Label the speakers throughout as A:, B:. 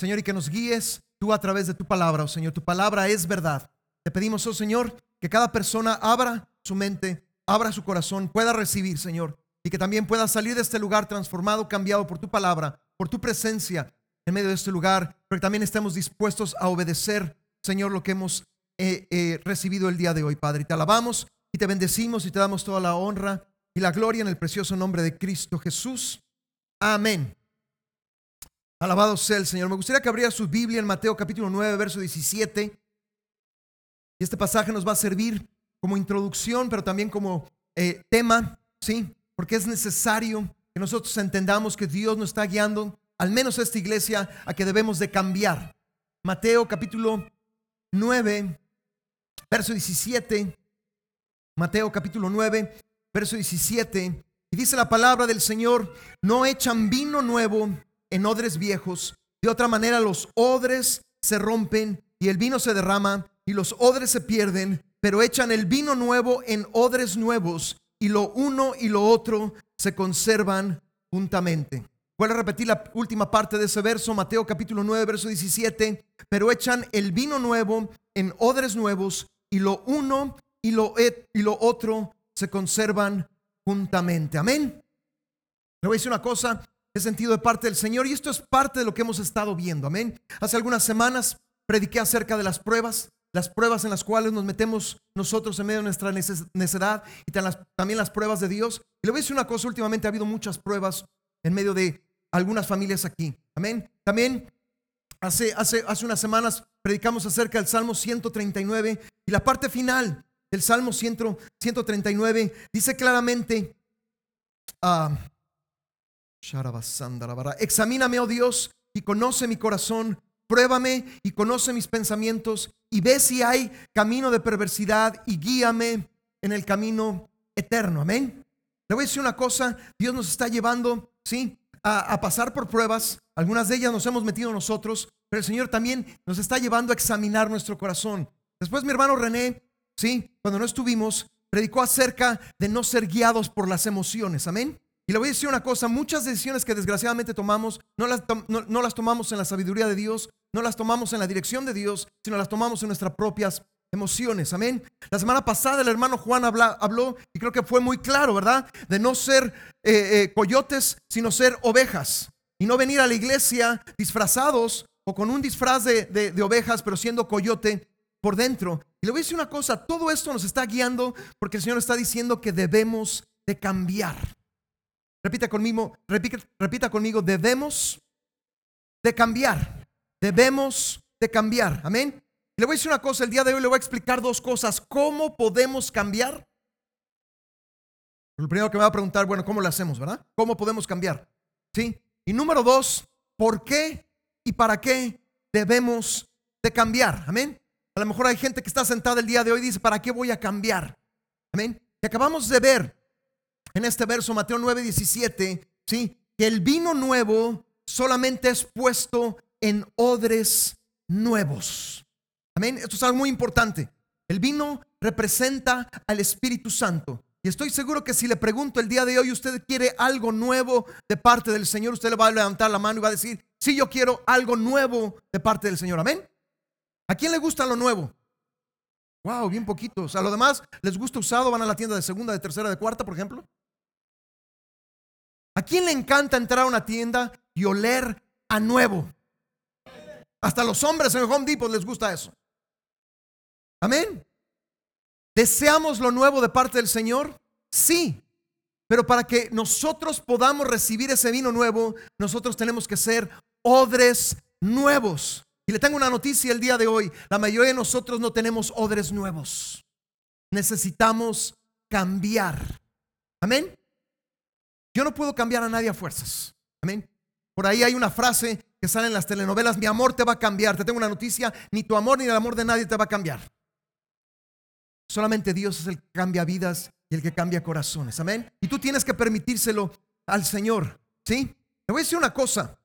A: Señor, y que nos guíes tú a través de tu palabra, oh Señor. Tu palabra es verdad. Te pedimos, oh Señor, que cada persona abra su mente, abra su corazón, pueda recibir, Señor, y que también pueda salir de este lugar transformado, cambiado por tu palabra, por tu presencia en medio de este lugar, pero que también estemos dispuestos a obedecer, Señor, lo que hemos eh, eh, recibido el día de hoy, Padre. Te alabamos y te bendecimos y te damos toda la honra y la gloria en el precioso nombre de Cristo Jesús. Amén. Alabado sea el Señor. Me gustaría que abriera su Biblia en Mateo capítulo 9, verso 17. Y este pasaje nos va a servir como introducción, pero también como eh, tema, ¿sí? Porque es necesario que nosotros entendamos que Dios nos está guiando, al menos esta iglesia, a que debemos de cambiar. Mateo capítulo 9, verso 17. Mateo capítulo 9, verso 17. Y dice la palabra del Señor, no echan vino nuevo en odres viejos. De otra manera los odres se rompen y el vino se derrama y los odres se pierden, pero echan el vino nuevo en odres nuevos y lo uno y lo otro se conservan juntamente. Voy a repetir la última parte de ese verso, Mateo capítulo 9, verso 17, pero echan el vino nuevo en odres nuevos y lo uno y lo, y lo otro se conservan juntamente. Amén. Le voy a decir una cosa, he sentido de parte del Señor y esto es parte de lo que hemos estado viendo. Amén. Hace algunas semanas prediqué acerca de las pruebas, las pruebas en las cuales nos metemos nosotros en medio de nuestra necedad y también las pruebas de Dios. Y le voy a decir una cosa, últimamente ha habido muchas pruebas en medio de algunas familias aquí. Amén. También hace, hace, hace unas semanas predicamos acerca del Salmo 139 y la parte final del Salmo 139 dice claramente, uh, examíname, oh Dios, y conoce mi corazón, pruébame y conoce mis pensamientos, y ve si hay camino de perversidad y guíame en el camino eterno. Amén. Le voy a decir una cosa, Dios nos está llevando, ¿sí? A, a, pasar por pruebas, algunas de ellas nos hemos metido nosotros, pero el Señor también nos está llevando a examinar nuestro corazón. Después mi hermano René, ¿sí? Cuando no estuvimos, predicó acerca de no ser guiados por las emociones, amén. Y le voy a decir una cosa, muchas decisiones que desgraciadamente tomamos, no las, no, las tomamos en la sabiduría de Dios, no las tomamos en la dirección de Dios, sino las tomamos en nuestras propias emociones. Amén. La semana pasada el hermano Juan habló y creo que fue muy claro, ¿verdad? De no ser eh, eh, coyotes, sino ser ovejas. Y no venir a la iglesia disfrazados o con un disfraz de, de ovejas, pero siendo coyote por dentro. Y le voy a decir una cosa, todo esto nos está guiando porque el Señor está diciendo que debemos de cambiar. Repita conmigo, repita, conmigo, debemos de cambiar. Debemos de cambiar. Amén. Le voy a decir una cosa, el día de hoy le voy a explicar dos cosas. ¿Cómo podemos cambiar? Lo primero que me va a preguntar, bueno, ¿cómo lo hacemos, verdad? ¿Cómo podemos cambiar? ¿Sí? Y número dos, ¿por qué y para qué debemos de cambiar? Amén. A lo mejor hay gente que está sentada el día de hoy y dice, ¿para qué voy a cambiar? Amén. Y acabamos de ver en este verso, Mateo 9, 17, ¿sí? que el vino nuevo solamente es puesto en odres nuevos. Amén. Esto es algo muy importante. El vino representa al Espíritu Santo. Y estoy seguro que si le pregunto el día de hoy, usted quiere algo nuevo de parte del Señor, usted le va a levantar la mano y va a decir, sí, yo quiero algo nuevo de parte del Señor. Amén. ¿A quién le gusta lo nuevo? Wow, bien poquitos. A lo demás, ¿les gusta usado? ¿Van a la tienda de segunda, de tercera, de cuarta, por ejemplo? ¿A quién le encanta entrar a una tienda y oler a nuevo? Hasta los hombres en el Home Depot les gusta eso. Amén. ¿Deseamos lo nuevo de parte del Señor? Sí. Pero para que nosotros podamos recibir ese vino nuevo, nosotros tenemos que ser odres nuevos. Y le tengo una noticia el día de hoy. La mayoría de nosotros no tenemos odres nuevos. Necesitamos cambiar. Amén. Yo no puedo cambiar a nadie a fuerzas. Amén. Por ahí hay una frase que sale en las telenovelas, mi amor te va a cambiar. Te tengo una noticia, ni tu amor ni el amor de nadie te va a cambiar. Solamente Dios es el que cambia vidas y el que cambia corazones. Amén. Y tú tienes que permitírselo al Señor. ¿Sí? Te voy a decir una cosa.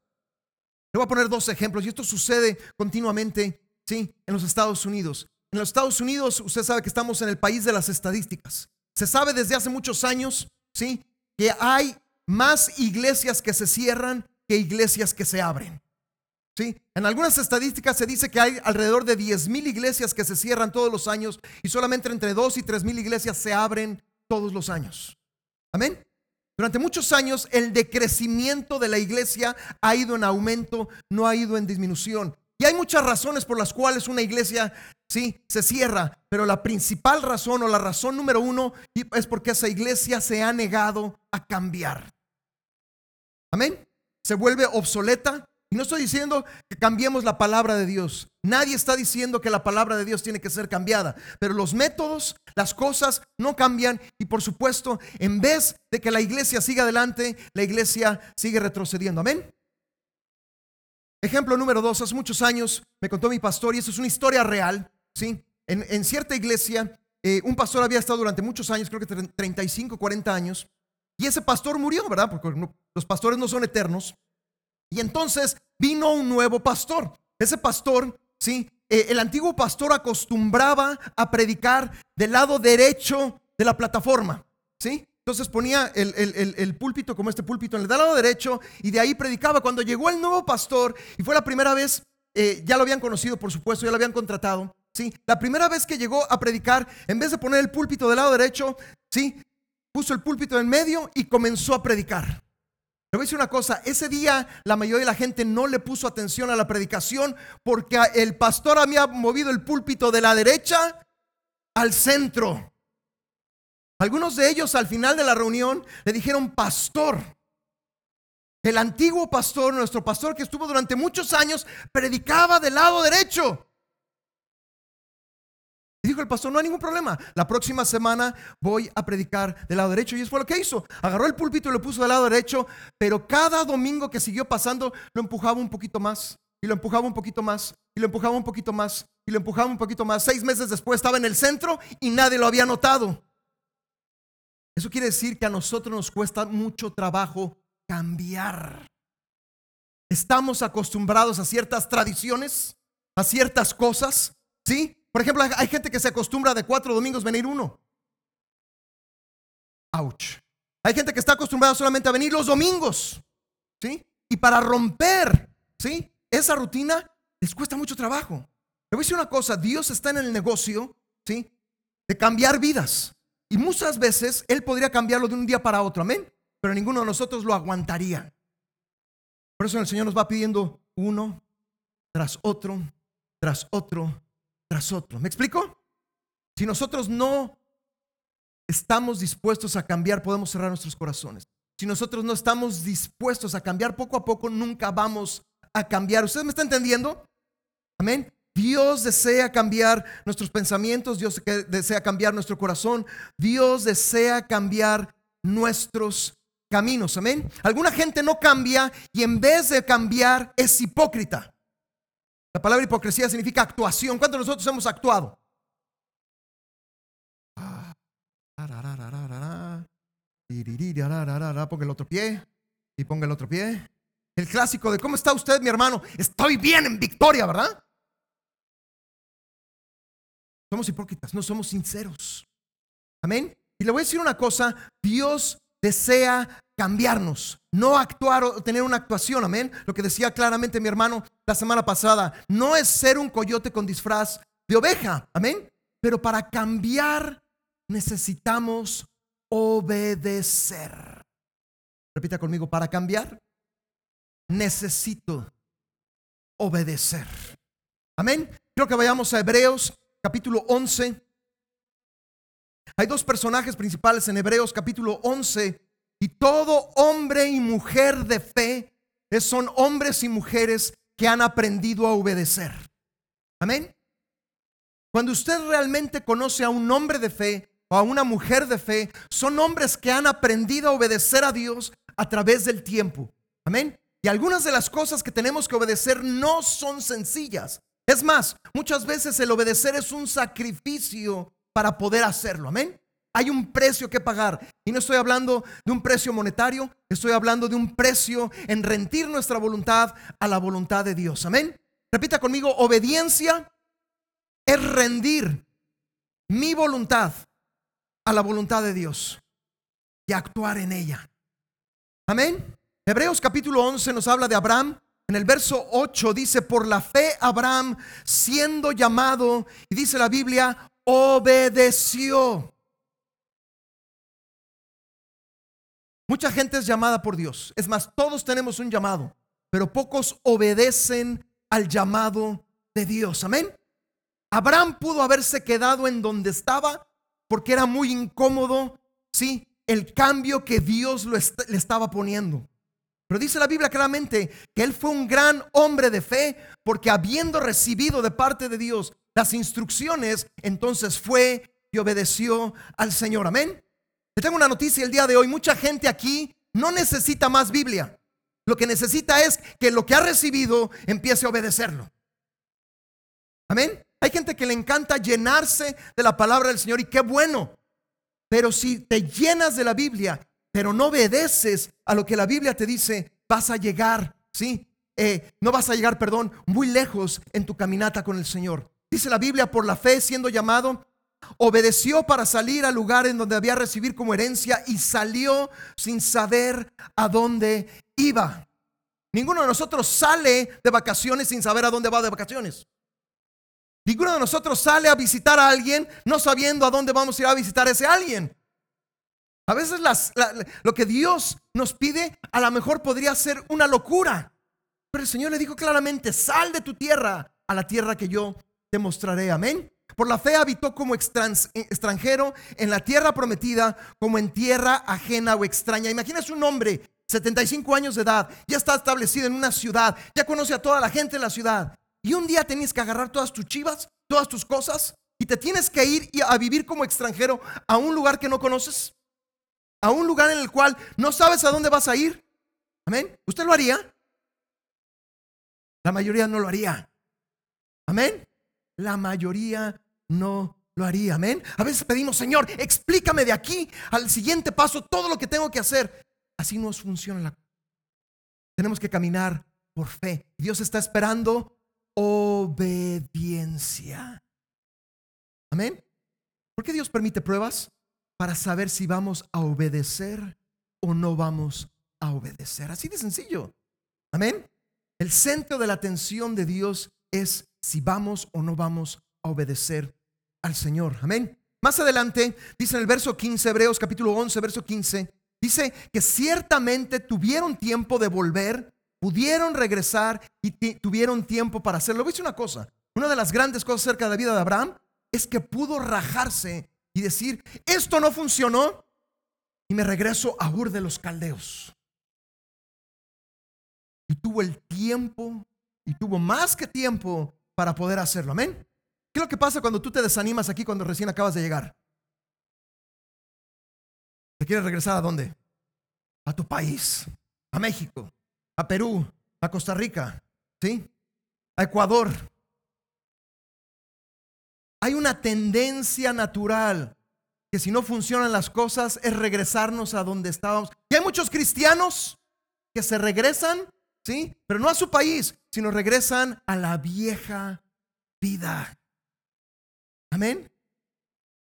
A: Te voy a poner dos ejemplos y esto sucede continuamente, ¿sí? En los Estados Unidos. En los Estados Unidos, usted sabe que estamos en el país de las estadísticas. Se sabe desde hace muchos años, ¿sí? Que hay más iglesias que se cierran que iglesias que se abren. ¿sí? En algunas estadísticas se dice que hay alrededor de 10 mil iglesias que se cierran todos los años y solamente entre 2 y 3 mil iglesias se abren todos los años. Amén. Durante muchos años el decrecimiento de la iglesia ha ido en aumento, no ha ido en disminución. Y hay muchas razones por las cuales una iglesia, sí, se cierra, pero la principal razón o la razón número uno es porque esa iglesia se ha negado a cambiar. Amén. Se vuelve obsoleta. Y no estoy diciendo que cambiemos la palabra de Dios. Nadie está diciendo que la palabra de Dios tiene que ser cambiada. Pero los métodos, las cosas no cambian. Y por supuesto, en vez de que la iglesia siga adelante, la iglesia sigue retrocediendo. Amén. Ejemplo número dos, hace muchos años me contó mi pastor, y eso es una historia real, ¿sí? En, cierta iglesia, eh, un pastor había estado durante muchos años, creo que 35, 40 años, y ese pastor murió, ¿verdad? Porque los pastores no son eternos. Y entonces vino un nuevo pastor. Ese pastor, ¿sí? Eh, el antiguo pastor acostumbraba a predicar del lado derecho de la plataforma, ¿sí? Entonces ponía el, púlpito como este púlpito en el lado derecho y de ahí predicaba. Cuando llegó el nuevo pastor y fue la primera vez, eh, ya lo habían conocido, por supuesto, ya lo habían contratado. ¿Sí? La primera vez que llegó a predicar, en vez de poner el púlpito del lado derecho, ¿sí? puso el púlpito en medio y comenzó a predicar. Le voy a decir una cosa, ese día la mayoría de la gente no le puso atención a la predicación porque el pastor había movido el púlpito de la derecha al centro. Algunos de ellos al final de la reunión le dijeron, pastor, el antiguo pastor, nuestro pastor que estuvo durante muchos años, predicaba del lado derecho. Dijo el pastor, no hay ningún problema. La próxima semana voy a predicar del lado derecho. Y eso fue lo que hizo. Agarró el púlpito y lo puso del lado derecho. Pero cada domingo que siguió pasando, lo empujaba un poquito más. Y lo empujaba un poquito más. Y lo empujaba un poquito más. Y lo empujaba un poquito más. Seis meses después estaba en el centro y nadie lo había notado. Eso quiere decir que a nosotros nos cuesta mucho trabajo cambiar. Estamos acostumbrados a ciertas tradiciones, a ciertas cosas, ¿sí? Por ejemplo, hay gente que se acostumbra de cuatro domingos venir uno. Ouch. Hay gente que está acostumbrada solamente a venir los domingos, ¿sí? Y para romper, ¿sí? Esa rutina les cuesta mucho trabajo. Le voy a decir una cosa, Dios está en el negocio, ¿sí? De cambiar vidas. Y muchas veces Él podría cambiarlo de un día para otro, amén. Pero ninguno de nosotros lo aguantaría. Por eso el Señor nos va pidiendo uno tras otro, tras otro, tras otro. ¿Me explico? Si nosotros no estamos dispuestos a cambiar, podemos cerrar nuestros corazones. Si nosotros no estamos dispuestos a cambiar poco a poco, nunca vamos a cambiar. ¿Usted me está entendiendo? Amén. Dios desea cambiar nuestros pensamientos, Dios desea cambiar nuestro corazón, Dios desea cambiar nuestros caminos. Amén. Alguna gente no cambia y en vez de cambiar es hipócrita. La palabra hipocresía significa actuación. ¿Cuántos de nosotros hemos actuado? Ponga el otro pie y ponga el otro pie. El clásico de ¿cómo está usted, mi hermano? Estoy bien en victoria, ¿verdad? Somos hipócritas, no somos sinceros. Amén. Y le voy a decir una cosa, Dios desea cambiarnos, no actuar o tener una actuación, amén. Lo que decía claramente mi hermano la semana pasada, no es ser un coyote con disfraz de oveja, amén. Pero para cambiar necesitamos obedecer. Repita conmigo, para cambiar necesito obedecer. Amén. Quiero que vayamos a Hebreos capítulo 11. Hay dos personajes principales en Hebreos capítulo 11 y todo hombre y mujer de fe son hombres y mujeres que han aprendido a obedecer. Amén. Cuando usted realmente conoce a un hombre de fe o a una mujer de fe, son hombres que han aprendido a obedecer a Dios a través del tiempo. Amén. Y algunas de las cosas que tenemos que obedecer no son sencillas. Es más, muchas veces el obedecer es un sacrificio para poder hacerlo. Amén. Hay un precio que pagar. Y no estoy hablando de un precio monetario, estoy hablando de un precio en rendir nuestra voluntad a la voluntad de Dios. Amén. Repita conmigo, obediencia es rendir mi voluntad a la voluntad de Dios y actuar en ella. Amén. Hebreos capítulo 11 nos habla de Abraham en el verso 8 dice, por la fe Abraham siendo llamado, y dice la Biblia, obedeció. Mucha gente es llamada por Dios. Es más, todos tenemos un llamado, pero pocos obedecen al llamado de Dios. Amén. Abraham pudo haberse quedado en donde estaba porque era muy incómodo, sí, el cambio que Dios le estaba poniendo. Pero dice la Biblia claramente que él fue un gran hombre de fe porque habiendo recibido de parte de Dios las instrucciones, entonces fue y obedeció al Señor. Amén. Le tengo una noticia el día de hoy. Mucha gente aquí no necesita más Biblia. Lo que necesita es que lo que ha recibido empiece a obedecerlo. Amén. Hay gente que le encanta llenarse de la palabra del Señor y qué bueno. Pero si te llenas de la Biblia, pero no obedeces a lo que la Biblia te dice, vas a llegar, ¿sí? Eh, no vas a llegar, perdón, muy lejos en tu caminata con el Señor. Dice la Biblia, por la fe siendo llamado, obedeció para salir al lugar en donde había recibir como herencia y salió sin saber a dónde iba. Ninguno de nosotros sale de vacaciones sin saber a dónde va de vacaciones. Ninguno de nosotros sale a visitar a alguien no sabiendo a dónde vamos a ir a visitar a ese alguien. A veces lo que Dios nos pide a lo mejor podría ser una locura. Pero el Señor le dijo claramente, sal de tu tierra a la tierra que yo te mostraré. Amén. Por la fe habitó como extranjero en la tierra prometida, como en tierra ajena o extraña. Imagínese un hombre, 75 años de edad, ya está establecido en una ciudad, ya conoce a toda la gente en la ciudad. Y un día tienes que agarrar todas tus chivas, todas tus cosas, y te tienes que ir a vivir como extranjero a un lugar que no conoces, a un lugar en el cual no sabes a dónde vas a ir. Amén. ¿Usted lo haría? La mayoría no lo haría. Amén. La mayoría no lo haría. Amén. A veces pedimos, Señor, explícame de aquí al siguiente paso todo lo que tengo que hacer. Así no funciona la. Tenemos que caminar por fe. Dios está esperando obediencia. Amén. ¿Por qué Dios permite pruebas? Para saber si vamos a obedecer o no vamos a obedecer. Así de sencillo. Amén. El centro de la atención de Dios es si vamos o no vamos a obedecer al Señor. Amén. Más adelante, dice en el verso 15, Hebreos capítulo 11, verso 15, dice que ciertamente tuvieron tiempo de volver pudieron regresar y tuvieron tiempo para hacerlo. Decir una cosa, una de las grandes cosas acerca de la vida de Abraham es que pudo rajarse y decir, esto no funcionó y me regreso a Ur de los Caldeos. Y tuvo el tiempo y tuvo más que tiempo para poder hacerlo. Amén. ¿Qué es lo que pasa cuando tú te desanimas aquí cuando recién acabas de llegar? ¿Te quieres regresar a dónde? A tu país, a México a Perú, a Costa Rica, ¿sí? A Ecuador. Hay una tendencia natural que si no funcionan las cosas es regresarnos a donde estábamos. Y hay muchos cristianos que se regresan, ¿sí? Pero no a su país, sino regresan a la vieja vida. Amén.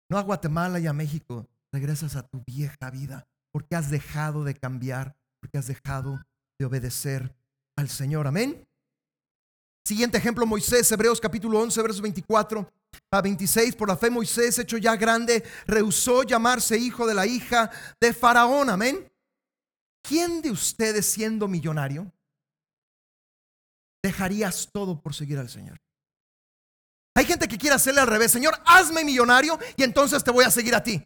A: No a Guatemala y a México, regresas a tu vieja vida porque has dejado de cambiar, porque has dejado de obedecer al Señor. Amén. Siguiente ejemplo, Moisés, Hebreos capítulo 11, versos 24 a 26. Por la fe Moisés, hecho ya grande, rehusó llamarse hijo de la hija de Faraón. Amén. ¿Quién de ustedes siendo millonario dejarías todo por seguir al Señor? Hay gente que quiere hacerle al revés. Señor, hazme millonario y entonces te voy a seguir a ti.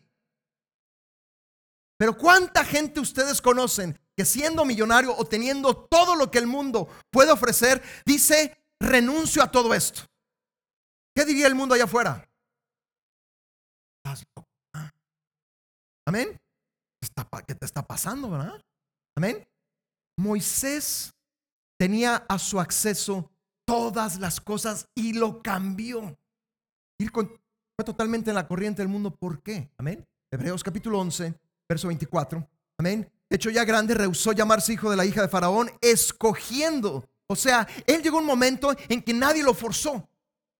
A: Pero ¿cuánta gente ustedes conocen que siendo millonario o teniendo todo lo que el mundo puede ofrecer, dice, renuncio a todo esto? ¿Qué diría el mundo allá afuera? Amén. ¿Qué te está pasando, verdad? Amén. Moisés tenía a su acceso todas las cosas y lo cambió. fue totalmente en la corriente del mundo. ¿Por qué? Amén. Hebreos capítulo 11, verso 24. Amén. Hecho, ya grande rehusó llamarse hijo de la hija de Faraón, escogiendo. O sea, él llegó un momento en que nadie lo forzó.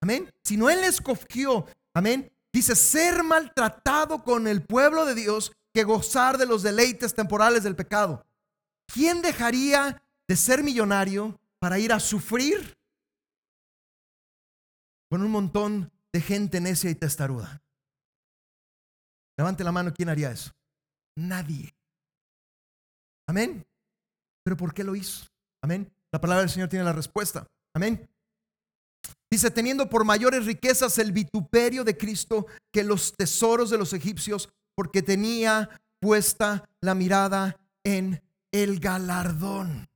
A: Amén. Sino él escogió. Amén. Dice, ser maltratado con el pueblo de Dios que gozar de los deleites temporales del pecado. ¿Quién dejaría de ser millonario para ir a sufrir con un montón de gente necia y testaruda. Levante la mano, ¿quién haría eso? Nadie. Amén. Pero ¿por qué lo hizo? Amén. La palabra del Señor tiene la respuesta. Amén. Dice, teniendo por mayores riquezas el vituperio de Cristo que los tesoros de los egipcios, porque tenía puesta la mirada en el galardón.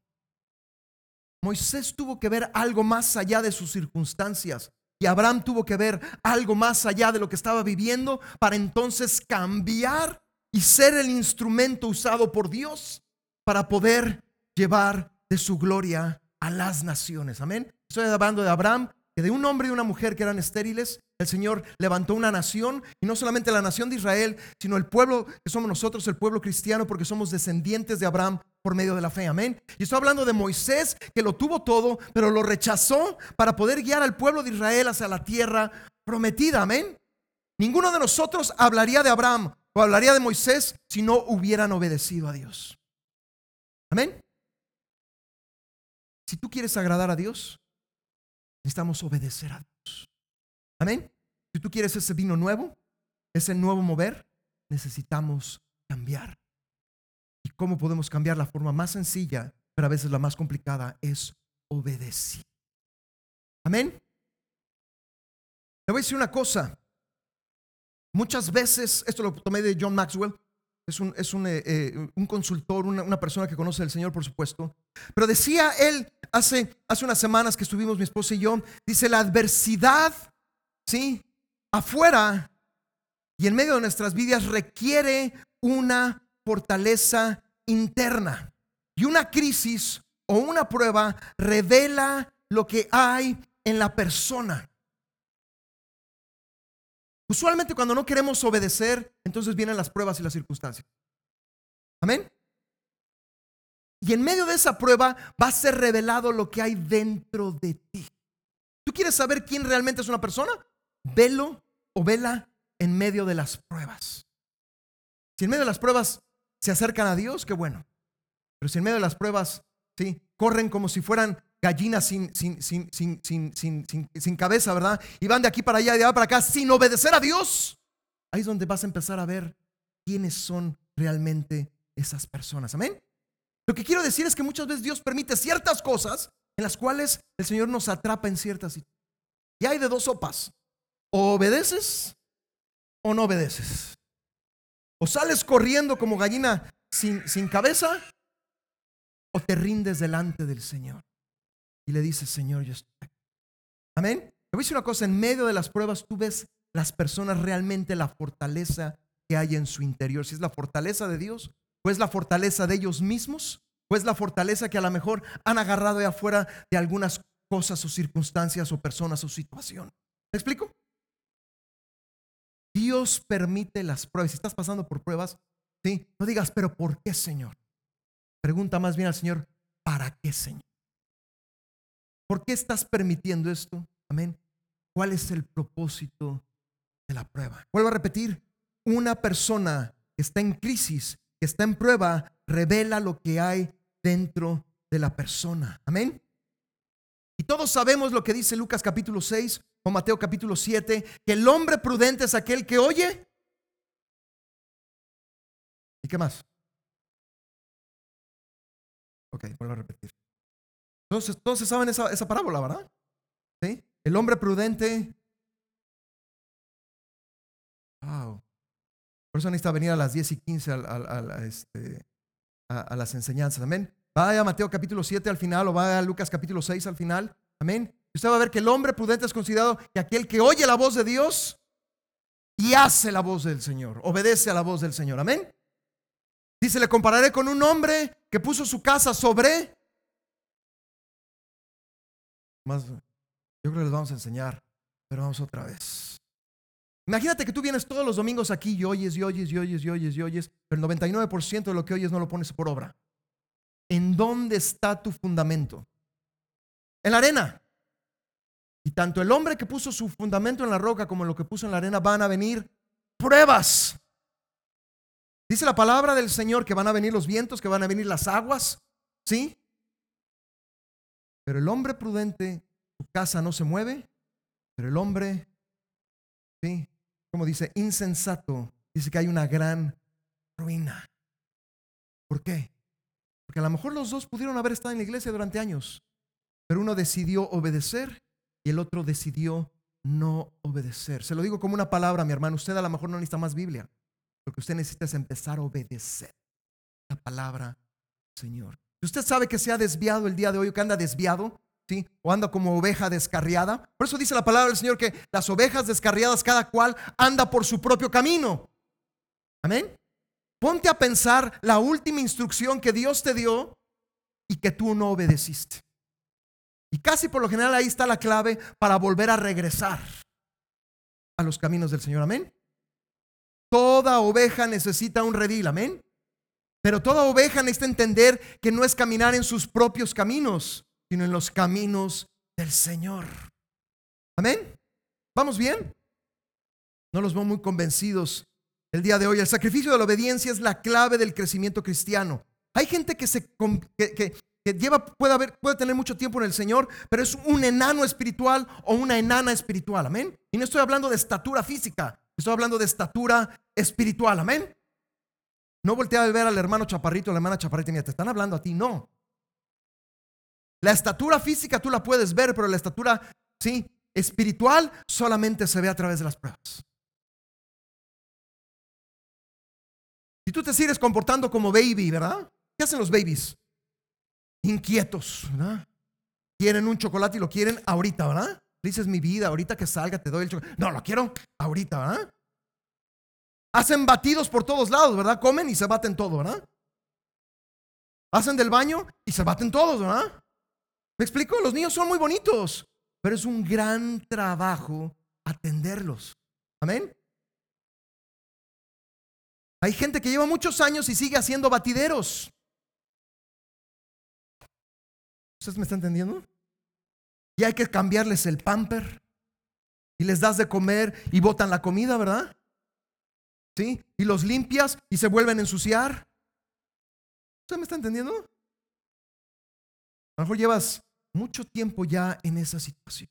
A: Moisés tuvo que ver algo más allá de sus circunstancias. Y Abraham tuvo que ver algo más allá de lo que estaba viviendo para entonces cambiar y ser el instrumento usado por Dios para poder llevar de su gloria a las naciones. Amén. Estoy hablando de Abraham, que de un hombre y una mujer que eran estériles, el Señor levantó una nación, y no solamente la nación de Israel, sino el pueblo que somos nosotros, el pueblo cristiano, porque somos descendientes de Abraham por medio de la fe. Amén. Y estoy hablando de Moisés, que lo tuvo todo, pero lo rechazó para poder guiar al pueblo de Israel hacia la tierra prometida. Amén. Ninguno de nosotros hablaría de Abraham o hablaría de Moisés si no hubieran obedecido a Dios. Amén. Si tú quieres agradar a Dios, necesitamos obedecer a Dios. Amén. Si tú quieres ese vino nuevo, ese nuevo mover, necesitamos cambiar. ¿Y cómo podemos cambiar? La forma más sencilla, pero a veces la más complicada, es obedecer. Amén. Le voy a decir una cosa. Muchas veces, esto lo tomé de John Maxwell, es un, es un, eh, eh, un consultor, una, una, persona que conoce al Señor, por supuesto. Pero decía él hace, hace unas semanas que estuvimos mi esposa y yo, dice, la adversidad, ¿sí? Afuera y en medio de nuestras vidas requiere una fortaleza interna. Y una crisis o una prueba revela lo que hay en la persona. Usualmente cuando no queremos obedecer, entonces vienen las pruebas y las circunstancias. Amén. Y en medio de esa prueba va a ser revelado lo que hay dentro de ti. ¿Tú quieres saber quién realmente es una persona? Velo o vela en medio de las pruebas. Si en medio de las pruebas se acercan a Dios, qué bueno. Pero si en medio de las pruebas, sí, corren como si fueran gallinas sin, sin, sin, sin, cabeza, ¿verdad? Y van de aquí para allá, de allá para acá, sin obedecer a Dios. Ahí es donde vas a empezar a ver quiénes son realmente esas personas. Amén. Lo que quiero decir es que muchas veces Dios permite ciertas cosas en las cuales el Señor nos atrapa en ciertas situaciones. Y hay de dos sopas. O obedeces o no obedeces. O sales corriendo como gallina sin, sin cabeza o te rindes delante del Señor y le dices, Señor, yo estoy aquí. Amén. Te voy a decir una cosa, en medio de las pruebas tú ves las personas realmente la fortaleza que hay en su interior. Si es la fortaleza de Dios, o es la fortaleza de ellos mismos, o es la fortaleza que a lo mejor han agarrado de afuera de algunas cosas o circunstancias o personas o situación. ¿Me explico? Dios permite las pruebas. Si estás pasando por pruebas, ¿sí? no digas, pero ¿por qué, Señor? Pregunta más bien al Señor, ¿para qué, Señor? ¿Por qué estás permitiendo esto? Amén. ¿Cuál es el propósito de la prueba? Vuelvo a repetir, una persona que está en crisis, que está en prueba, revela lo que hay dentro de la persona. Amén. Y todos sabemos lo que dice Lucas capítulo 6 o Mateo capítulo 7, que el hombre prudente es aquel que oye. ¿Y qué más? Ok, vuelvo a repetir. Entonces, todos saben esa, esa parábola, ¿verdad? ¿Sí? El hombre prudente. Wow. Por eso necesita venir a las 10 y 15 a, este, a, las enseñanzas. Amén. Vaya a Mateo capítulo 7 al final o vaya a Lucas capítulo 6 al final. Amén. Usted va a ver que el hombre prudente es considerado que aquel que oye la voz de Dios y hace la voz del Señor, obedece a la voz del Señor. Amén. Dice, le compararé con un hombre que puso su casa sobre más, yo creo que les vamos a enseñar, pero vamos otra vez. Imagínate que tú vienes todos los domingos aquí y oyes y oyes y oyes y oyes y oyes, pero el 99% de lo que oyes no lo pones por obra. ¿En dónde está tu fundamento? En la arena. Y tanto el hombre que puso su fundamento en la roca como lo que puso en la arena van a venir pruebas. Dice la palabra del Señor que van a venir los vientos, que van a venir las aguas, ¿sí? Pero el hombre prudente, su casa no se mueve, pero el hombre, sí, como dice, insensato, dice que hay una gran ruina. ¿Por qué? Porque a lo mejor los dos pudieron haber estado en la iglesia durante años, pero uno decidió obedecer y el otro decidió no obedecer. Se lo digo como una palabra, mi hermano. Usted a lo mejor no necesita más Biblia. Lo que usted necesita es empezar a obedecer la palabra Señor. Usted sabe que se ha desviado el día de hoy o que anda desviado, ¿sí? O anda como oveja descarriada. Por eso dice la palabra del Señor que las ovejas descarriadas, cada cual anda por su propio camino. Amén. Ponte a pensar la última instrucción que Dios te dio y que tú no obedeciste. Y casi por lo general ahí está la clave para volver a regresar a los caminos del Señor. Amén. Toda oveja necesita un redil. Amén. Pero toda oveja necesita entender que no es caminar en sus propios caminos, sino en los caminos del Señor. Amén. ¿Vamos bien? No los veo muy convencidos el día de hoy. El sacrificio de la obediencia es la clave del crecimiento cristiano. Hay gente que se lleva puede tener mucho tiempo en el Señor, pero es un enano espiritual o una enana espiritual. Amén. Y no estoy hablando de estatura física, estoy hablando de estatura espiritual. Amén. No voltea a ver al hermano chaparrito, a la hermana chaparrita, mira, te están hablando a ti, no. La estatura física tú la puedes ver, pero la estatura, sí, espiritual solamente se ve a través de las pruebas. Si tú te sigues comportando como baby, ¿verdad? ¿Qué hacen los babies? Inquietos, ¿verdad? Quieren un chocolate y lo quieren ahorita, ¿verdad? Dices mi vida, ahorita que salga te doy el chocolate. No, lo quiero ahorita, ¿verdad? Hacen batidos por todos lados, ¿verdad? Comen y se baten todo, ¿verdad? Hacen del baño y se baten todos, ¿verdad? ¿Me explico? Los niños son muy bonitos, pero es un gran trabajo atenderlos. Amén. Hay gente que lleva muchos años y sigue haciendo batideros. ¿Ustedes me están entendiendo? Y hay que cambiarles el pamper. Y les das de comer y botan la comida, ¿verdad? ¿Sí? Y los limpias y se vuelven a ensuciar. ¿Usted me está entendiendo? A lo mejor llevas mucho tiempo ya en esa situación.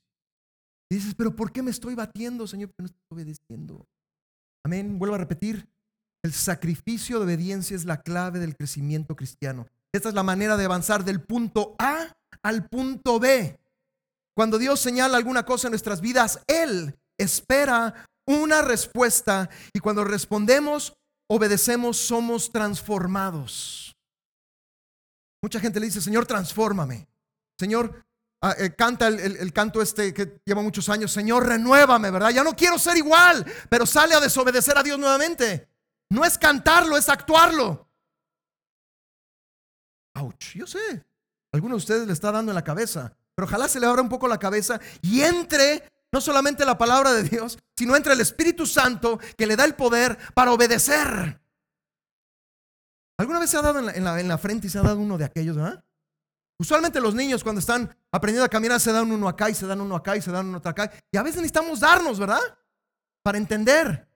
A: Y dices, pero ¿por qué me estoy batiendo, Señor? Porque no estoy obedeciendo. Amén. Vuelvo a repetir. El sacrificio de obediencia es la clave del crecimiento cristiano. Esta es la manera de avanzar del punto A al punto B. Cuando Dios señala alguna cosa en nuestras vidas, Él espera una respuesta y cuando respondemos, obedecemos, somos transformados. Mucha gente le dice, Señor, transfórmame. Señor, ah, eh, canta el, canto este que lleva muchos años, Señor, renuévame, ¿verdad? Ya no quiero ser igual, pero sale a desobedecer a Dios nuevamente. No es cantarlo, es actuarlo. Ouch, yo sé. Alguno de ustedes le está dando en la cabeza, pero ojalá se le abra un poco la cabeza y entre no solamente la palabra de Dios, sino entre el Espíritu Santo que le da el poder para obedecer. ¿Alguna vez se ha dado en la, frente y se ha dado uno de aquellos, verdad? Usualmente los niños cuando están aprendiendo a caminar se dan uno acá y se dan uno acá y se dan uno acá. Y a veces necesitamos darnos, ¿verdad? Para entender.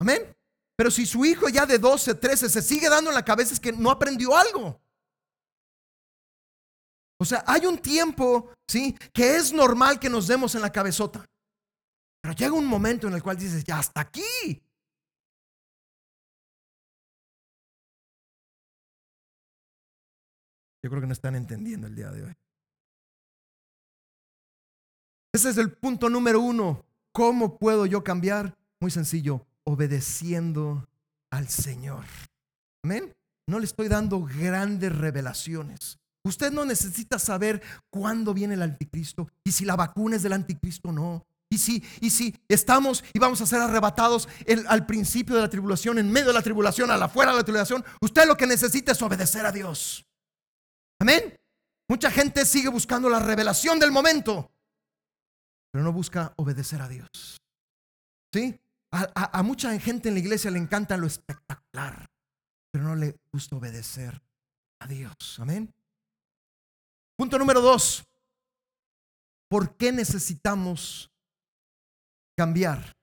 A: Amén. Pero si su hijo ya de 12, 13 se sigue dando en la cabeza es que no aprendió algo. O sea, hay un tiempo, ¿sí? Que es normal que nos demos en la cabezota. Pero llega un momento en el cual dices, ya hasta aquí. Yo creo que no están entendiendo el día de hoy. Ese es el punto número uno. ¿Cómo puedo yo cambiar? Muy sencillo, obedeciendo al Señor. Amén. No le estoy dando grandes revelaciones. Usted no necesita saber cuándo viene el anticristo y si la vacuna es del anticristo o no. Y si, y si estamos y vamos a ser arrebatados al principio de la tribulación, en medio de la tribulación, a la fuera de la tribulación, usted lo que necesita es obedecer a Dios. Amén. Mucha gente sigue buscando la revelación del momento, pero no busca obedecer a Dios. ¿Sí? A, a mucha gente en la iglesia le encanta lo espectacular, pero no le gusta obedecer a Dios. Amén. Punto número dos. ¿Por qué necesitamos cambiar?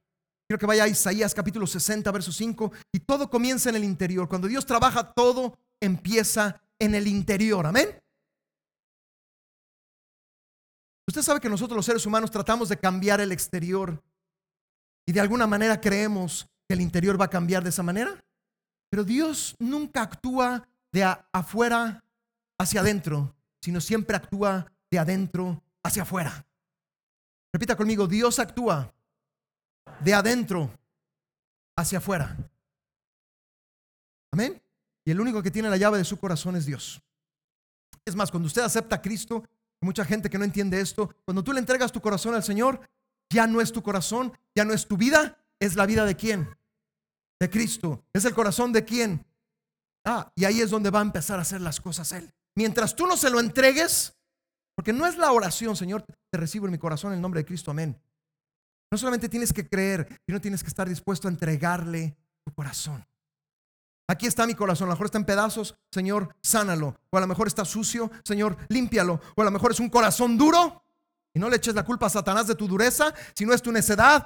A: Quiero que vaya a Isaías capítulo 60, verso 5. Y todo comienza en el interior. Cuando Dios trabaja, todo empieza en el interior. Amén. Usted sabe que nosotros los seres humanos tratamos de cambiar el exterior y de alguna manera creemos que el interior va a cambiar de esa manera. Pero Dios nunca actúa de afuera hacia adentro, sino siempre actúa de adentro hacia afuera. Repita conmigo, Dios actúa de adentro hacia afuera. Amén. Y el único que tiene la llave de su corazón es Dios. Es más, cuando usted acepta a Cristo, mucha gente que no entiende esto, cuando tú le entregas tu corazón al Señor, ya no es tu corazón, ya no es tu vida, es la vida de quién? De Cristo. ¿Es el corazón de quién? Ah, y ahí es donde va a empezar a hacer las cosas Él. Mientras tú no se lo entregues, porque no es la oración, Señor, te recibo en mi corazón en el nombre de Cristo, amén. No solamente tienes que creer, sino tienes que estar dispuesto a entregarle tu corazón. Aquí está mi corazón, a lo mejor está en pedazos, Señor, sánalo. O a lo mejor está sucio, Señor, límpialo. O a lo mejor es un corazón duro. Y no le eches la culpa a Satanás de tu dureza, si no es tu necedad.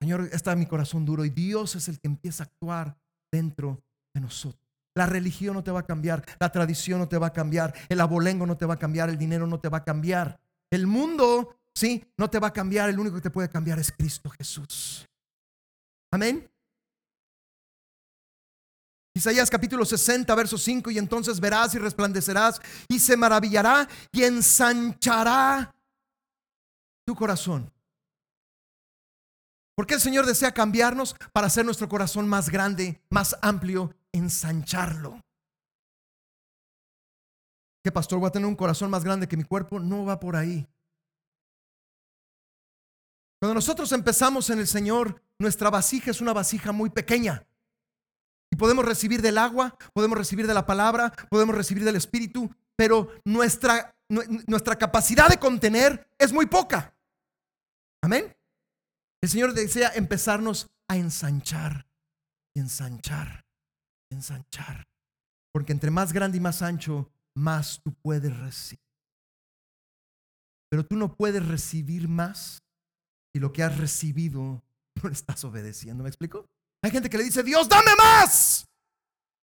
A: Señor, está mi corazón duro y Dios es el que empieza a actuar dentro de nosotros. La religión no te va a cambiar, la tradición no te va a cambiar, el abolengo no te va a cambiar, el dinero no te va a cambiar. El mundo, sí, no te va a cambiar, el único que te puede cambiar es Cristo Jesús. Amén. Isaías capítulo 60, verso 5, y entonces verás y resplandecerás y se maravillará y ensanchará tu corazón. Porque el Señor desea cambiarnos para hacer nuestro corazón más grande, más amplio, ensancharlo. ¿Qué pastor voy a tener un corazón más grande que mi cuerpo? No va por ahí. Cuando nosotros empezamos en el Señor, nuestra vasija es una vasija muy pequeña. Y podemos recibir del agua, podemos recibir de la palabra, podemos recibir del Espíritu, pero nuestra, nuestra capacidad de contener es muy poca. Amén. El Señor desea empezarnos a ensanchar, ensanchar, ensanchar. Porque entre más grande y más ancho, más tú puedes recibir. Pero tú no puedes recibir más si lo que has recibido no estás obedeciendo. ¿Me explico? Hay gente que le dice, Dios, dame más.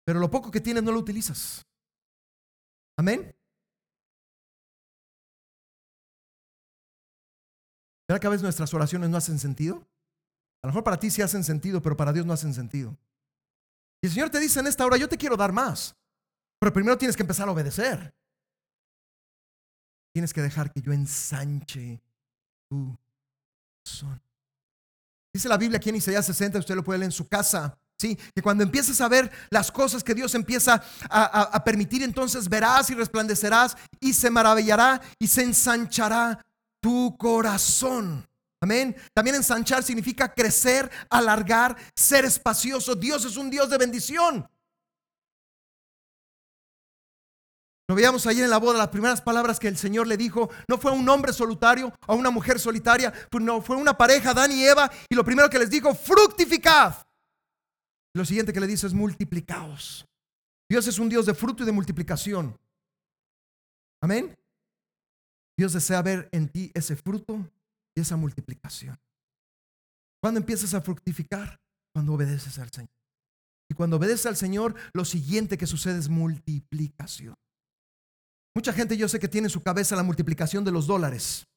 A: Pero lo poco que tienes no lo utilizas. Amén. ¿Verdad que a veces nuestras oraciones no hacen sentido? A lo mejor para ti sí hacen sentido, pero para Dios no hacen sentido. Y el Señor te dice en esta hora, yo te quiero dar más. Pero primero tienes que empezar a obedecer. Tienes que dejar que yo ensanche tu corazón. Dice la Biblia aquí en Isaías 60, usted lo puede leer en su casa. Sí, que cuando empieces a ver las cosas que Dios empieza a, a permitir, entonces verás y resplandecerás y se maravillará y se ensanchará tu corazón. Amén. También ensanchar significa crecer, alargar, ser espacioso. Dios es un Dios de bendición. Lo veíamos ayer en la boda, las primeras palabras que el Señor le dijo, no fue un hombre solitario o una mujer solitaria, pues no, fue una pareja, Dan y Eva, y lo primero que les dijo, fructificad. Lo siguiente que le dice es multiplicaos. Dios es un Dios de fruto y de multiplicación. Amén. Dios desea ver en ti ese fruto y esa multiplicación. ¿Cuándo empiezas a fructificar? Cuando obedeces al Señor. Y cuando obedeces al Señor, lo siguiente que sucede es multiplicación. Mucha gente yo sé que tiene en su cabeza la multiplicación de los dólares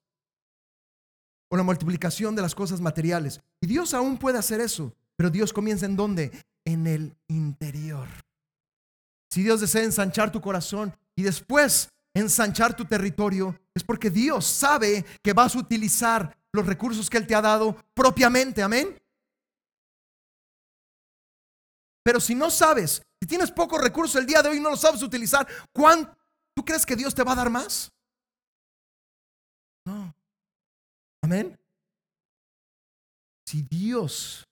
A: o la multiplicación de las cosas materiales. Y Dios aún puede hacer eso, pero Dios comienza en dónde? En el interior. Si Dios desea ensanchar tu corazón y después ensanchar tu territorio, es porque Dios sabe que vas a utilizar los recursos que Él te ha dado propiamente. Amén. Pero si no sabes, si tienes pocos recursos el día de hoy y no los sabes utilizar, ¿cuánto? ¿Tú crees que Dios te va a dar más? No. Amén. Si Dios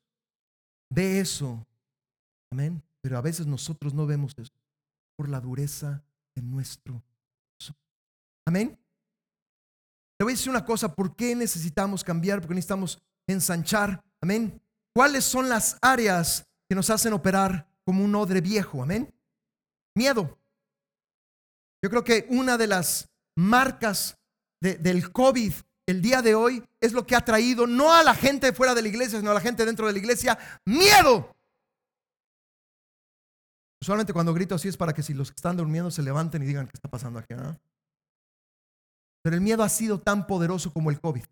A: ve eso, amén. Pero a veces nosotros no vemos eso por la dureza de nuestro Amén. Te voy a decir una cosa, ¿por qué necesitamos cambiar? ¿Por qué necesitamos ensanchar? Amén. ¿Cuáles son las áreas que nos hacen operar como un odre viejo? Amén. Miedo. Yo creo que una de las marcas del COVID el día de hoy es lo que ha traído no a la gente fuera de la iglesia, sino a la gente dentro de la iglesia, miedo. Usualmente cuando grito así es para que si los que están durmiendo se levanten y digan qué está pasando aquí. Pero el miedo ha sido tan poderoso como el COVID.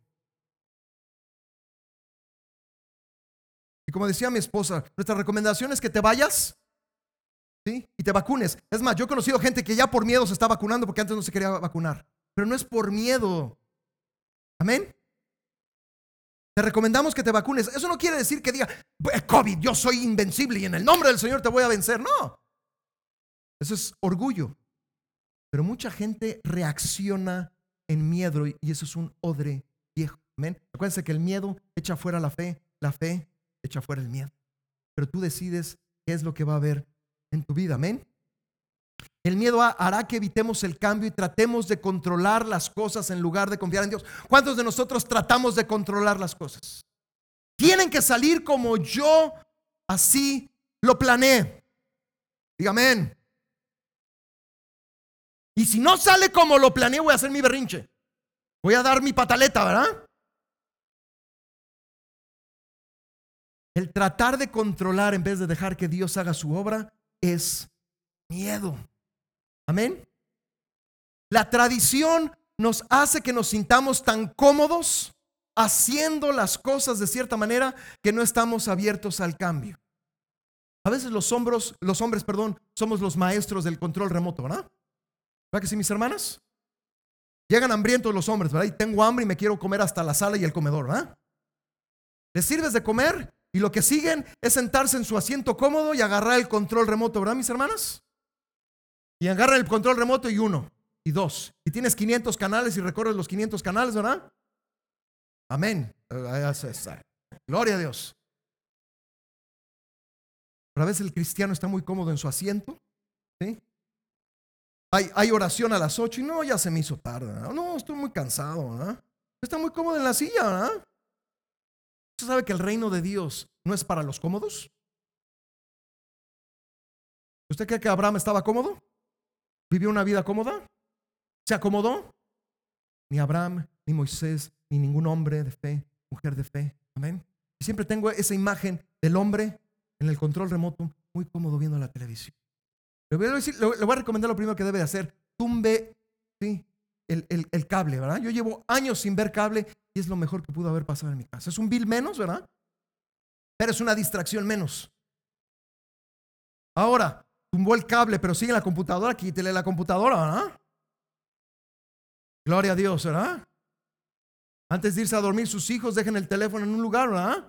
A: Y como decía mi esposa, nuestra recomendación es que te vayas ¿sí? y te vacunes. Es más, yo he conocido gente que ya por miedo se está vacunando porque antes no se quería vacunar. Pero no es por miedo. Amén. Te recomendamos que te vacunes. Eso no quiere decir que diga, COVID, yo soy invencible y en el nombre del Señor te voy a vencer. No. Eso es orgullo. Pero mucha gente reacciona en miedo y eso es un odre viejo. Amén. Acuérdense que el miedo echa fuera la fe, la fe echa fuera el miedo. Pero tú decides qué es lo que va a haber en tu vida. Amén. El miedo hará que evitemos el cambio y tratemos de controlar las cosas en lugar de confiar en Dios. ¿Cuántos de nosotros tratamos de controlar las cosas? Tienen que salir como yo así lo planeé. Dígame. Y si no sale como lo planeé, voy a hacer mi berrinche. Voy a dar mi pataleta, ¿verdad? El tratar de controlar en vez de dejar que Dios haga su obra es miedo. Amén. La tradición nos hace que nos sintamos tan cómodos haciendo las cosas de cierta manera que no estamos abiertos al cambio. A veces los hombros, los hombres, perdón, somos los maestros del control remoto, ¿verdad? ¿Verdad que sí, mis hermanas? Llegan hambrientos los hombres, ¿verdad? Y tengo hambre y me quiero comer hasta la sala y el comedor, ¿verdad? Les sirves de comer y lo que siguen es sentarse en su asiento cómodo y agarrar el control remoto, ¿verdad, mis hermanas? Y agarran el control remoto y uno, y dos. Y tienes 500 canales y recorres los 500 canales, ¿verdad? Amén. Gloria a Dios. Pero a veces el cristiano está muy cómodo en su asiento, ¿sí? Hay, oración a las 8 y no, ya se me hizo tarde. No, estoy muy cansado. ¿verdad? Está muy cómodo en la silla. ¿verdad? ¿Usted sabe que el reino de Dios no es para los cómodos? ¿Usted cree que Abraham estaba cómodo? ¿Vivió una vida cómoda? ¿Se acomodó? Ni Abraham, ni Moisés, ni ningún hombre de fe, mujer de fe. Amén. Y siempre tengo esa imagen del hombre en el control remoto, muy cómodo viendo la televisión. Le voy a, decir, voy a recomendar lo primero que debe de hacer. Tumbe ¿sí? el, el, cable, ¿verdad? Yo llevo años sin ver cable y es lo mejor que pudo haber pasado en mi casa. Es un bill menos, ¿verdad? Pero es una distracción menos. Ahora, tumbó el cable, pero sigue en la computadora, quítele la computadora, ¿verdad? Gloria a Dios, ¿verdad? Antes de irse a dormir, sus hijos dejen el teléfono en un lugar, ¿verdad?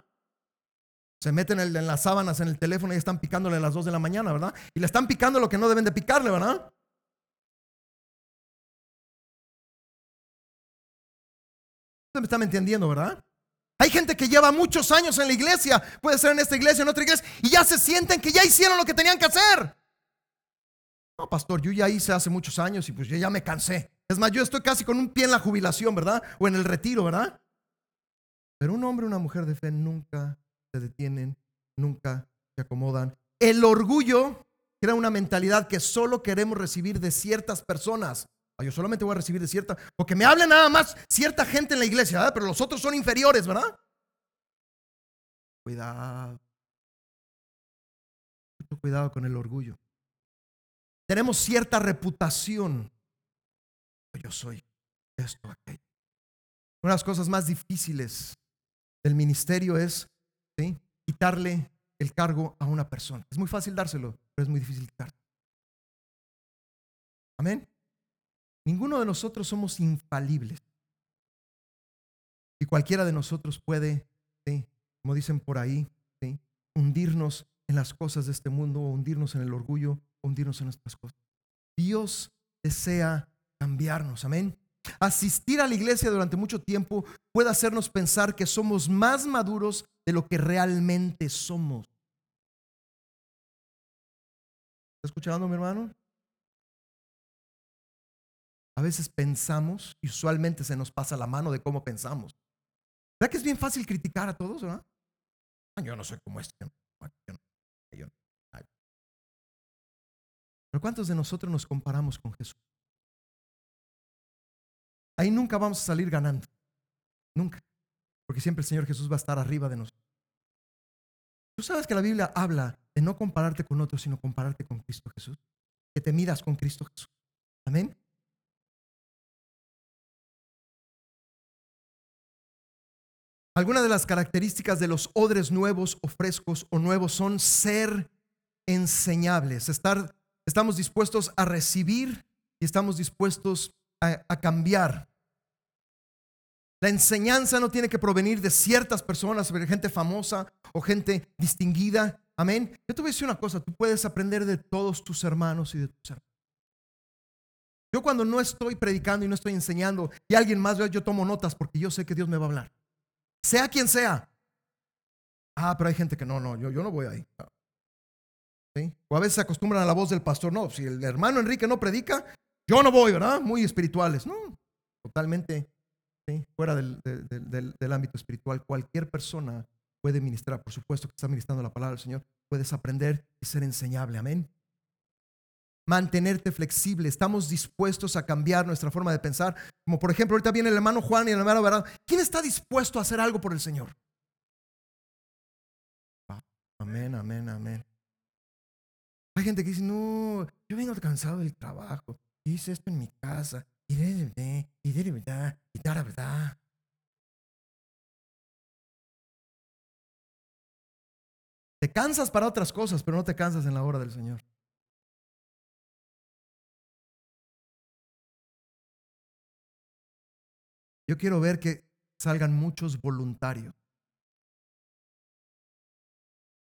A: Se meten en, las sábanas en el teléfono y están picándole a las 2 de la mañana, ¿verdad? Y le están picando lo que no deben de picarle, ¿verdad? Me está entendiendo, ¿verdad? Hay gente que lleva muchos años en la iglesia, puede ser en esta iglesia, en otra iglesia, y ya se sienten que ya hicieron lo que tenían que hacer. No, pastor, yo ya hice hace muchos años y pues yo ya me cansé. Es más, yo estoy casi con un pie en la jubilación, ¿verdad? O en el retiro, ¿verdad? Pero un hombre una mujer de fe nunca se detienen, nunca se acomodan. El orgullo crea una mentalidad que solo queremos recibir de ciertas personas. Ah, yo solamente voy a recibir de cierta, porque me habla nada más cierta gente en la iglesia, pero los otros son inferiores, ¿verdad? Cuidado. Mucho cuidado con el orgullo. Tenemos cierta reputación. Yo soy esto, aquello. Una de las cosas más difíciles del ministerio es quitarle el cargo a una persona. Es muy fácil dárselo, pero es muy difícil quitarlo. Amén. Ninguno de nosotros somos infalibles. Y cualquiera de nosotros puede, como dicen por ahí, hundirnos en las cosas de este mundo, o hundirnos en el orgullo, hundirnos en nuestras cosas. Dios desea cambiarnos. Amén. Asistir a la iglesia durante mucho tiempo puede hacernos pensar que somos más maduros de lo que realmente somos. ¿Está escuchando, mi hermano? A veces pensamos y usualmente se nos pasa la mano de cómo pensamos. ¿Verdad que es bien fácil criticar a todos, verdad? Ah, yo no soy como este. Pero ¿cuántos de nosotros nos comparamos con Jesús? ahí nunca vamos a salir ganando. Nunca. Porque siempre el Señor Jesús va a estar arriba de nosotros. Tú sabes que la Biblia habla de no compararte con otros, sino compararte con Cristo Jesús. Que te midas con Cristo Jesús. Amén. Algunas de las características de los odres nuevos o frescos o nuevos son ser enseñables, estar, estamos dispuestos a recibir y estamos dispuestos a, cambiar. La enseñanza no tiene que provenir de ciertas personas, de gente famosa o gente distinguida. Amén. Yo te voy a decir una cosa, tú puedes aprender de todos tus hermanos y de tus hermanos. Yo cuando no estoy predicando y no estoy enseñando y alguien más, yo tomo notas porque yo sé que Dios me va a hablar. Sea quien sea. Ah, pero hay gente que no, no, yo, yo no voy ahí. O a veces se acostumbran a la voz del pastor. No, si el hermano Enrique no predica, yo no voy, ¿verdad? Muy espirituales. No, totalmente fuera del, del, ámbito espiritual. Cualquier persona puede ministrar. Por supuesto que está ministrando la palabra del Señor. Puedes aprender y ser enseñable. Amén. Mantenerte flexible. Estamos dispuestos a cambiar nuestra forma de pensar. Como por ejemplo, ahorita viene el hermano Juan y el hermano Verdad. ¿Quién está dispuesto a hacer algo por el Señor? Amén, amén, amén. Hay gente que dice, no, yo vengo cansado del trabajo. Hice esto en mi casa y de y de y da. Te cansas para otras cosas, pero no te cansas en la hora del Señor. Yo quiero ver que salgan muchos voluntarios.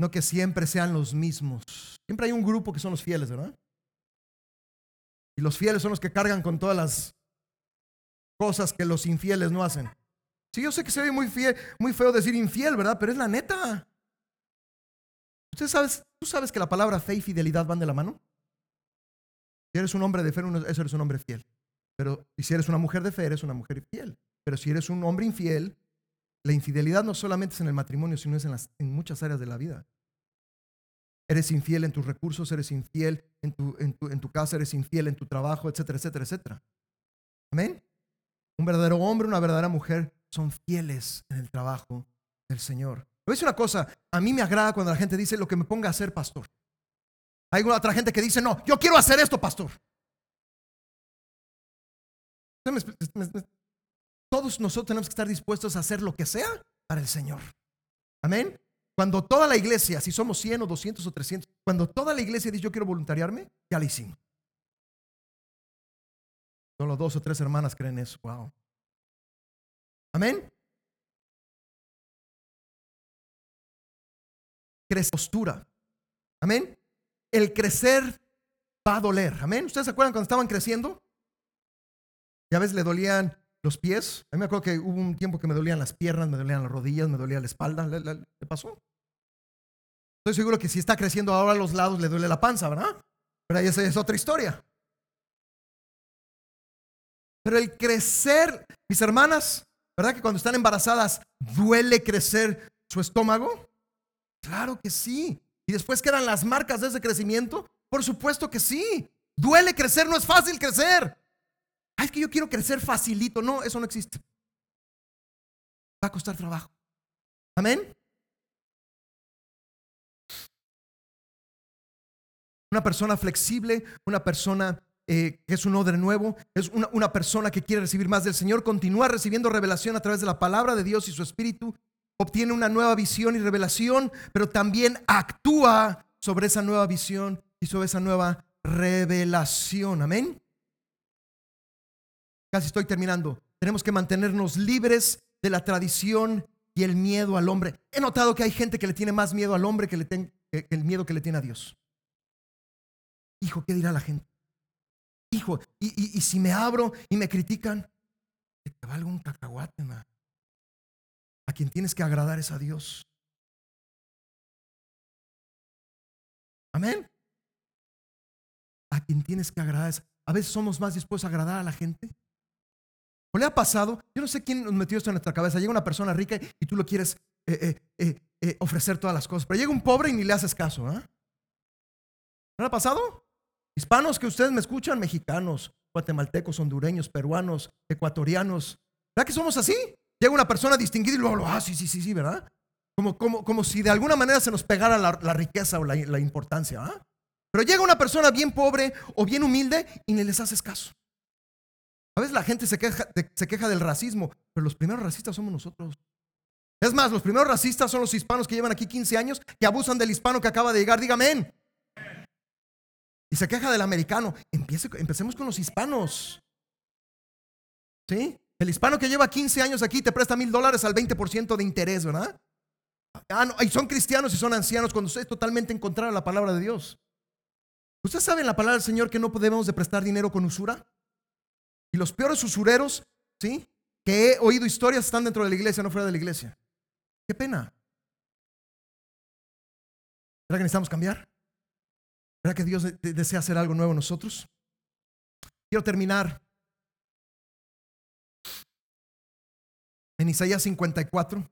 A: No que siempre sean los mismos. Siempre hay un grupo que son los fieles, ¿verdad? Y los fieles son los que cargan con todas las cosas que los infieles no hacen. Sí, yo sé que se ve muy, muy feo decir infiel, ¿verdad? Pero es la neta. ¿Usted sabes, ¿Tú sabes que la palabra fe y fidelidad van de la mano? Si eres un hombre de fe, eso eres un hombre fiel. Pero si eres una mujer de fe, eres una mujer fiel. Pero si eres un hombre infiel, la infidelidad no solamente es en el matrimonio, sino es en, las, en muchas áreas de la vida. Eres infiel en tus recursos, eres infiel en tu, en, tu, en tu casa, eres infiel en tu trabajo, etcétera, etcétera, etcétera. Amén. Un verdadero hombre, una verdadera mujer son fieles en el trabajo del Señor. A decir una cosa, a mí me agrada cuando la gente dice lo que me ponga a hacer pastor. Hay otra gente que dice, no, yo quiero hacer esto, pastor. Todos nosotros tenemos que estar dispuestos a hacer lo que sea para el Señor. Amén. Cuando toda la iglesia, si somos 100 o 200 o 300, cuando toda la iglesia dice yo quiero voluntariarme, ya lo hicimos. Solo dos o tres hermanas creen eso. Wow. Amén. Crece postura. Amén. El crecer va a doler. Amén. ¿Ustedes se acuerdan cuando estaban creciendo? Ya ves, le dolían los pies. A mí me acuerdo que hubo un tiempo que me dolían las piernas, me dolían las rodillas, me dolía la espalda. ¿Le, pasó? Estoy seguro que si está creciendo ahora a los lados le duele la panza, ¿verdad? Pero ahí esa es otra historia. Pero el crecer, mis hermanas, ¿verdad que cuando están embarazadas duele crecer su estómago? Claro que sí. ¿Y después quedan las marcas de ese crecimiento? Por supuesto que sí. Duele crecer, no es fácil crecer. Ay, es que yo quiero crecer facilito. No, eso no existe. Va a costar trabajo. Amén. Una persona flexible, una persona eh, que es un odre nuevo, es una persona que quiere recibir más del Señor, continúa recibiendo revelación a través de la palabra de Dios y su Espíritu, obtiene una nueva visión y revelación, pero también actúa sobre esa nueva visión y sobre esa nueva revelación. Amén. Casi estoy terminando. Tenemos que mantenernos libres de la tradición y el miedo al hombre. He notado que hay gente que le tiene más miedo al hombre que, le que el miedo que le tiene a Dios. Hijo, ¿qué dirá la gente? Hijo, y, si me abro y me critican, te valga un cacahuate, A quien tienes que agradar es a Dios. Amén. A quien tienes que agradar es. A veces somos más dispuestos a agradar a la gente ¿O le ha pasado? Yo no sé quién nos metió esto en nuestra cabeza. Llega una persona rica y tú lo quieres eh, eh, eh, ofrecer todas las cosas. Pero llega un pobre y ni le haces caso. ¿No le ha pasado? Hispanos que ustedes me escuchan, mexicanos, guatemaltecos, hondureños, peruanos, ecuatorianos. ¿Verdad que somos así? Llega una persona distinguida y luego, ah, sí, sí, sí, sí, ¿verdad? Como, como, como si de alguna manera se nos pegara la, riqueza o la, la importancia. ¿ah? Pero llega una persona bien pobre o bien humilde y ni les haces caso. A veces la gente se queja, del racismo, pero los primeros racistas somos nosotros. Es más, los primeros racistas son los hispanos que llevan aquí 15 años, que abusan del hispano que acaba de llegar. Dígame. Y se queja del americano. Empecemos con los hispanos. ¿Sí? El hispano que lleva 15 años aquí te presta mil dólares al 20% de interés, ¿verdad? Ah, y son cristianos y son ancianos cuando es totalmente en contra de la palabra de Dios. ¿Usted sabe en la palabra del Señor que no podemos de prestar dinero con usura? Y los peores usureros, ¿sí? Que he oído historias están dentro de la iglesia, no fuera de la iglesia. Qué pena. ¿Verdad que necesitamos cambiar? ¿Verdad que Dios desea hacer algo nuevo en nosotros? Quiero terminar en Isaías 54. Es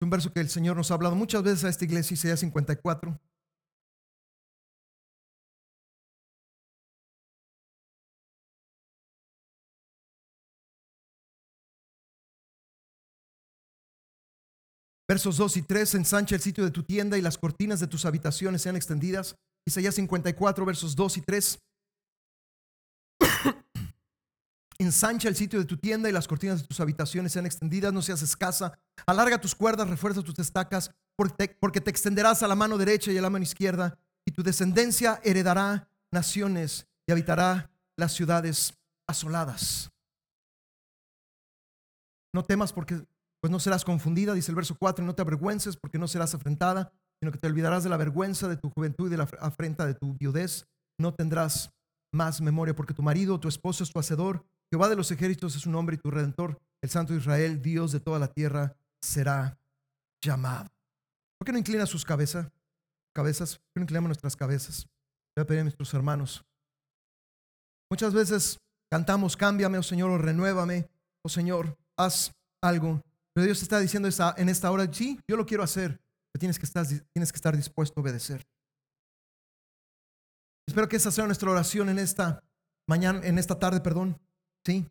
A: un verso que el Señor nos ha hablado muchas veces a esta iglesia, Isaías 54. Versos 2 y 3, ensancha el sitio de tu tienda y las cortinas de tus habitaciones sean extendidas. Isaías 54, versos 2 y 3. ensancha el sitio de tu tienda y las cortinas de tus habitaciones sean extendidas, no seas escasa. Alarga tus cuerdas, refuerza tus estacas, porque te extenderás a la mano derecha y a la mano izquierda, y tu descendencia heredará naciones y habitará las ciudades asoladas. No temas porque pues no serás confundida, dice el verso 4, y no te avergüences porque no serás afrentada, sino que te olvidarás de la vergüenza de tu juventud y de la afrenta de tu viudez. No tendrás más memoria porque tu marido, tu esposo es tu hacedor. Jehová de los ejércitos es su nombre y tu redentor, el Santo Israel, Dios de toda la tierra, será llamado. ¿Por qué no inclina sus cabezas? Cabezas, ¿por qué no inclinamos nuestras cabezas? Voy a pedir a nuestros hermanos. Muchas veces cantamos, cámbiame, oh Señor, o renuévame, oh Señor, haz algo pero Dios está diciendo en esta hora, sí, yo lo quiero hacer, pero tienes que estar, dispuesto a obedecer. Espero que esa sea nuestra oración en esta mañana, en esta tarde, perdón. Sí.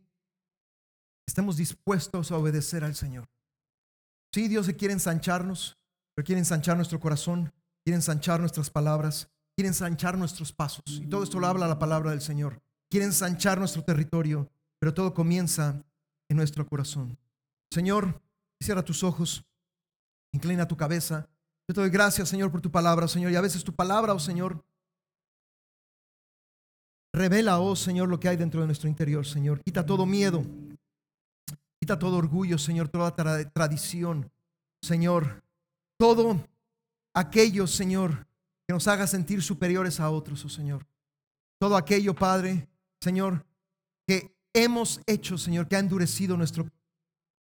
A: Estemos dispuestos a obedecer al Señor. Sí, Dios se quiere ensancharnos, pero quiere ensanchar nuestro corazón, quiere ensanchar nuestras palabras, quiere ensanchar nuestros pasos. Y todo esto lo habla la palabra del Señor. Quiere ensanchar nuestro territorio, pero todo comienza en nuestro corazón. Señor, Cierra tus ojos, inclina tu cabeza. Yo te doy gracias, Señor, por tu palabra, Señor. Y a veces tu palabra, oh Señor, revela, oh Señor, lo que hay dentro de nuestro interior, Señor. Quita todo miedo, quita todo orgullo, Señor, toda tradición, Señor. Todo aquello, Señor, que nos haga sentir superiores a otros, oh Señor. Todo aquello, Padre, Señor, que hemos hecho, Señor, que ha endurecido nuestro